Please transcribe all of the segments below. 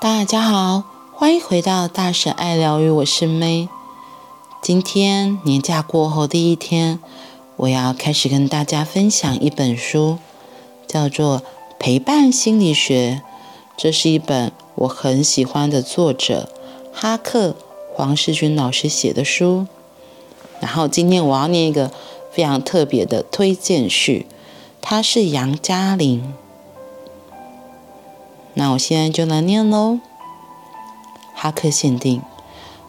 大家好，欢迎回到大神爱疗愈，我是 May。今天年假过后第一天，我要开始跟大家分享一本书，叫做《陪伴心理学》。这是一本我很喜欢的作者哈克黄世军老师写的书。然后今天我要念一个非常特别的推荐序，他是杨嘉玲。那我现在就来念喽。哈克限定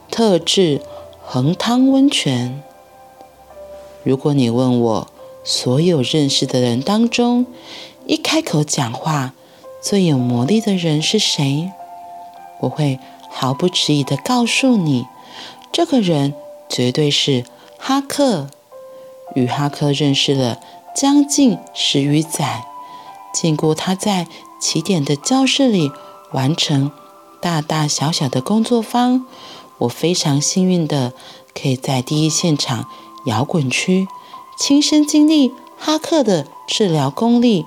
特制恒汤温泉。如果你问我，所有认识的人当中，一开口讲话最有魔力的人是谁？我会毫不迟疑地告诉你，这个人绝对是哈克。与哈克认识了将近十余载，见过他在起点的教室里完成大大小小的工作坊，我非常幸运的可以在第一现场摇滚区亲身经历哈克的治疗功力。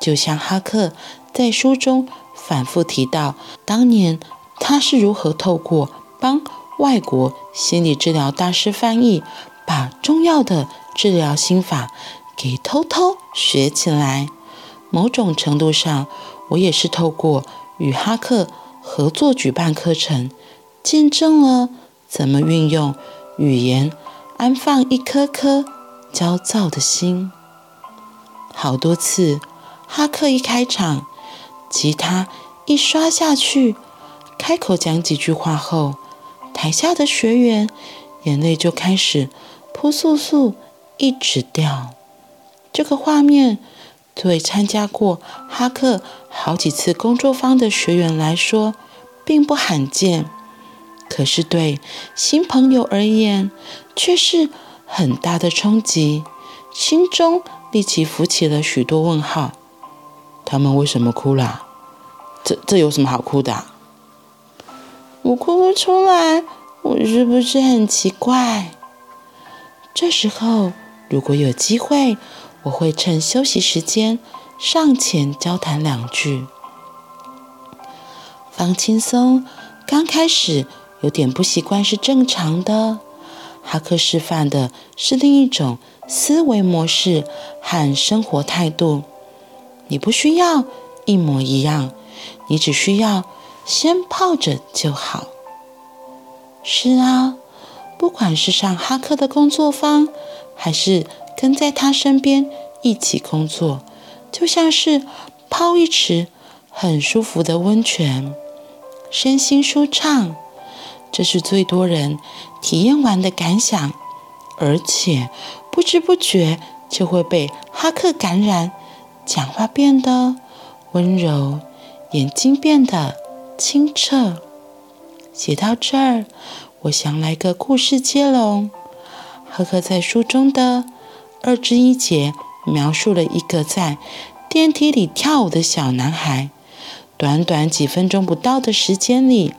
就像哈克在书中反复提到，当年他是如何透过帮外国心理治疗大师翻译，把中药的治疗心法给偷偷学起来。某种程度上，我也是透过与哈克合作举办课程，见证了怎么运用语言安放一颗颗焦躁的心。好多次，哈克一开场，吉他一刷下去，开口讲几句话后，台下的学员眼泪就开始扑簌簌一直掉。这个画面。对参加过哈克好几次工作坊的学员来说，并不罕见，可是对新朋友而言，却是很大的冲击，心中立即浮起了许多问号。他们为什么哭了？这这有什么好哭的？我哭不出来，我是不是很奇怪？这时候，如果有机会。我会趁休息时间上前交谈两句，放轻松。刚开始有点不习惯是正常的。哈克示范的是另一种思维模式和生活态度。你不需要一模一样，你只需要先泡着就好。是啊，不管是上哈克的工作坊，还是跟在他身边一起工作，就像是泡一池很舒服的温泉，身心舒畅。这是最多人体验完的感想，而且不知不觉就会被哈克感染，讲话变得温柔，眼睛变得清澈。写到这儿，我想来个故事接龙。哈克在书中的。二之一节描述了一个在电梯里跳舞的小男孩。短短几分钟不到的时间里，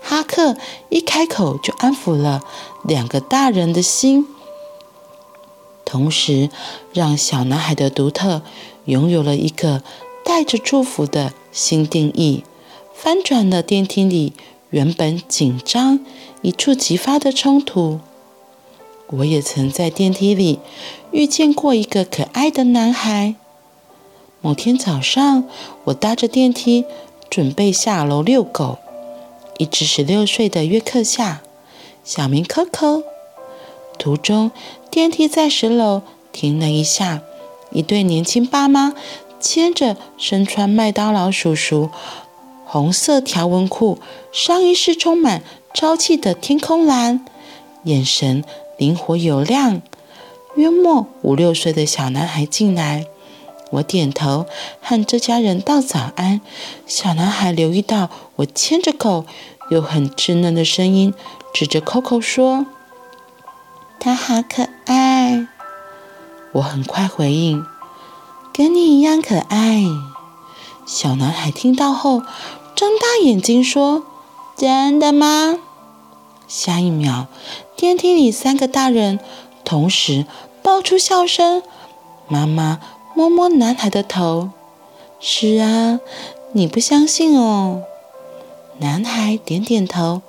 哈克一开口就安抚了两个大人的心，同时让小男孩的独特拥有了一个带着祝福的新定义，翻转了电梯里原本紧张、一触即发的冲突。我也曾在电梯里遇见过一个可爱的男孩。某天早上，我搭着电梯准备下楼遛狗，一只十六岁的约克夏，小名 Coco。途中，电梯在十楼停了一下，一对年轻爸妈牵着身穿麦当劳叔叔红色条纹裤、上衣是充满朝气的天空蓝，眼神。灵活有量，约莫五六岁的小男孩进来，我点头和这家人道早安。小男孩留意到我牵着狗，又很稚嫩的声音指着 Coco 说：“他好可爱。”我很快回应：“跟你一样可爱。”小男孩听到后睁大眼睛说：“真的吗？”下一秒，电梯里三个大人同时爆出笑声。妈妈摸摸男孩的头：“是啊，你不相信哦。”男孩点点头，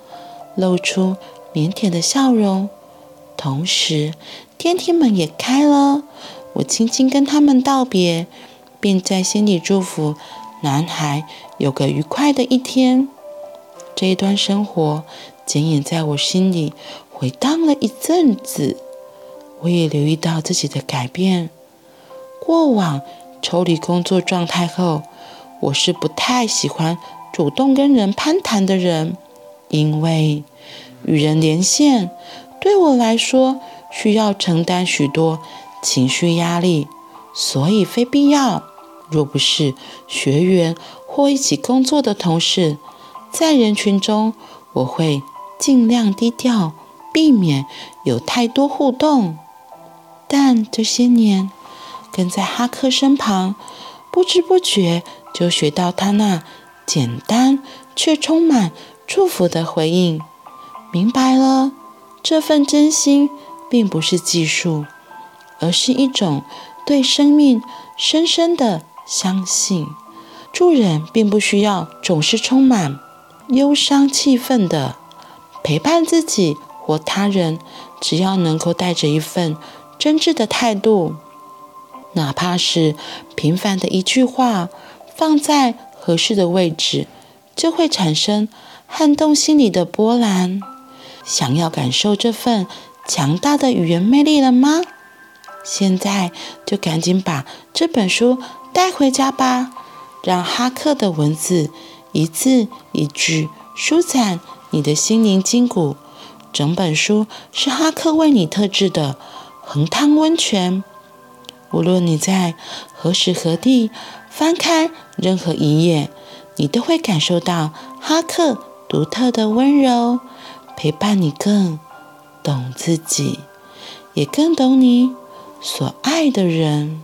露出腼腆的笑容。同时，电梯门也开了。我轻轻跟他们道别，并在心里祝福男孩有个愉快的一天。这一段生活仅仅在我心里回荡了一阵子。我也留意到自己的改变。过往抽离工作状态后，我是不太喜欢主动跟人攀谈的人，因为与人连线对我来说需要承担许多情绪压力，所以非必要。若不是学员或一起工作的同事，在人群中我会尽量低调，避免有太多互动。但这些年跟在哈克身旁，不知不觉就学到他那简单却充满祝福的回应，明白了这份真心并不是技术，而是一种对生命深深的相信。助人并不需要总是充满忧伤气氛的，陪伴自己或他人，只要能够带着一份。真挚的态度，哪怕是平凡的一句话，放在合适的位置，就会产生撼动心里的波澜。想要感受这份强大的语言魅力了吗？现在就赶紧把这本书带回家吧，让哈克的文字一字一句舒展你的心灵筋骨。整本书是哈克为你特制的。恒汤温泉，无论你在何时何地翻开任何一页，你都会感受到哈克独特的温柔，陪伴你更懂自己，也更懂你所爱的人。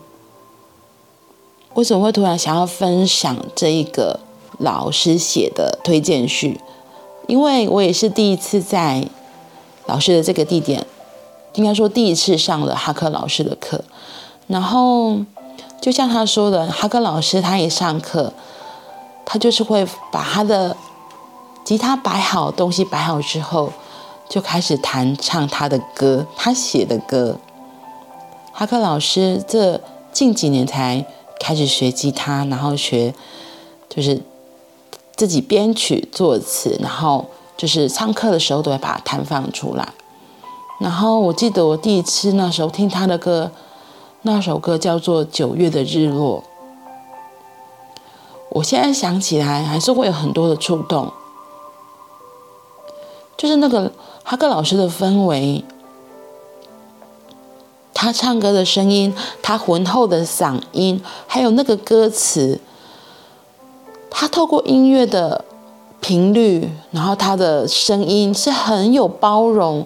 为什么会突然想要分享这一个老师写的推荐序？因为我也是第一次在老师的这个地点。应该说，第一次上了哈克老师的课，然后就像他说的，哈克老师他一上课，他就是会把他的吉他摆好，东西摆好之后，就开始弹唱他的歌，他写的歌。哈克老师这近几年才开始学吉他，然后学就是自己编曲作词，然后就是上课的时候都会把它弹放出来。然后我记得我第一次那时候听他的歌，那首歌叫做《九月的日落》。我现在想起来还是会有很多的触动，就是那个哈克老师的氛围，他唱歌的声音，他浑厚的嗓音，还有那个歌词，他透过音乐的频率，然后他的声音是很有包容。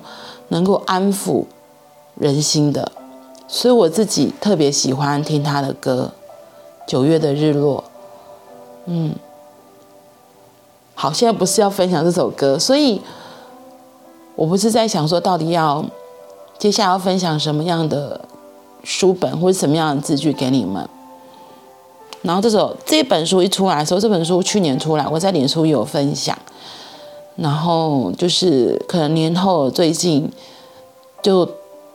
能够安抚人心的，所以我自己特别喜欢听他的歌，《九月的日落》。嗯，好，现在不是要分享这首歌，所以我不是在想说到底要接下来要分享什么样的书本或者什么样的字句给你们。然后这首这本书一出来的时候，这本书去年出来，我在脸书有分享。然后就是可能年后最近就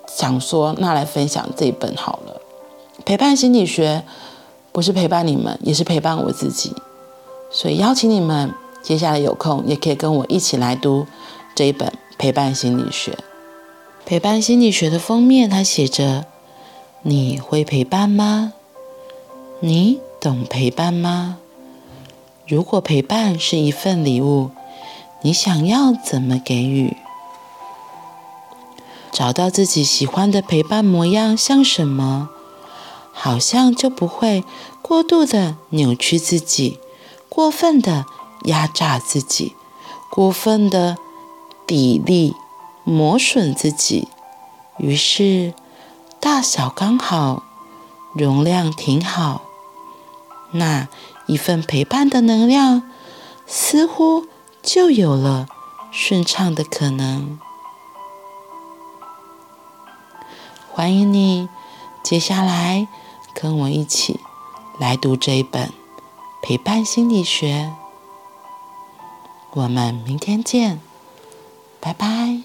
想说，那来分享这一本好了。陪伴心理学不是陪伴你们，也是陪伴我自己。所以邀请你们接下来有空也可以跟我一起来读这一本《陪伴心理学》。陪伴心理学的封面，它写着：“你会陪伴吗？你懂陪伴吗？如果陪伴是一份礼物。”你想要怎么给予？找到自己喜欢的陪伴模样像什么，好像就不会过度的扭曲自己，过分的压榨自己，过分的砥砺磨损自己。于是大小刚好，容量挺好，那一份陪伴的能量似乎。就有了顺畅的可能。欢迎你，接下来跟我一起来读这一本《陪伴心理学》。我们明天见，拜拜。